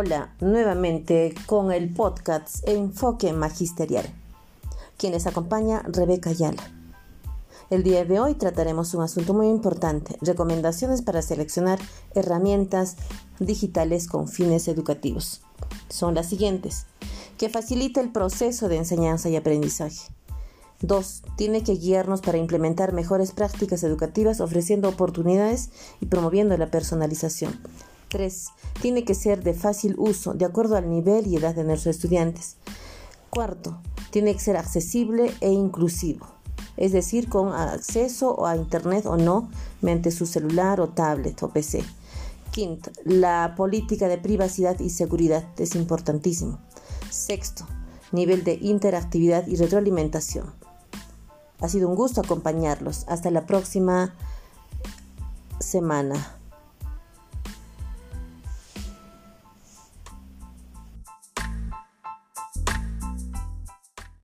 Hola, nuevamente con el podcast Enfoque Magisterial. Quienes acompaña Rebeca Ayala. El día de hoy trataremos un asunto muy importante, recomendaciones para seleccionar herramientas digitales con fines educativos. Son las siguientes, que facilite el proceso de enseñanza y aprendizaje. 2. Tiene que guiarnos para implementar mejores prácticas educativas ofreciendo oportunidades y promoviendo la personalización. 3. Tiene que ser de fácil uso, de acuerdo al nivel y edad de nuestros estudiantes. Cuarto, tiene que ser accesible e inclusivo, es decir, con acceso a Internet o no, mediante su celular o tablet o PC. Quinto, la política de privacidad y seguridad es importantísimo. Sexto, nivel de interactividad y retroalimentación. Ha sido un gusto acompañarlos. Hasta la próxima semana.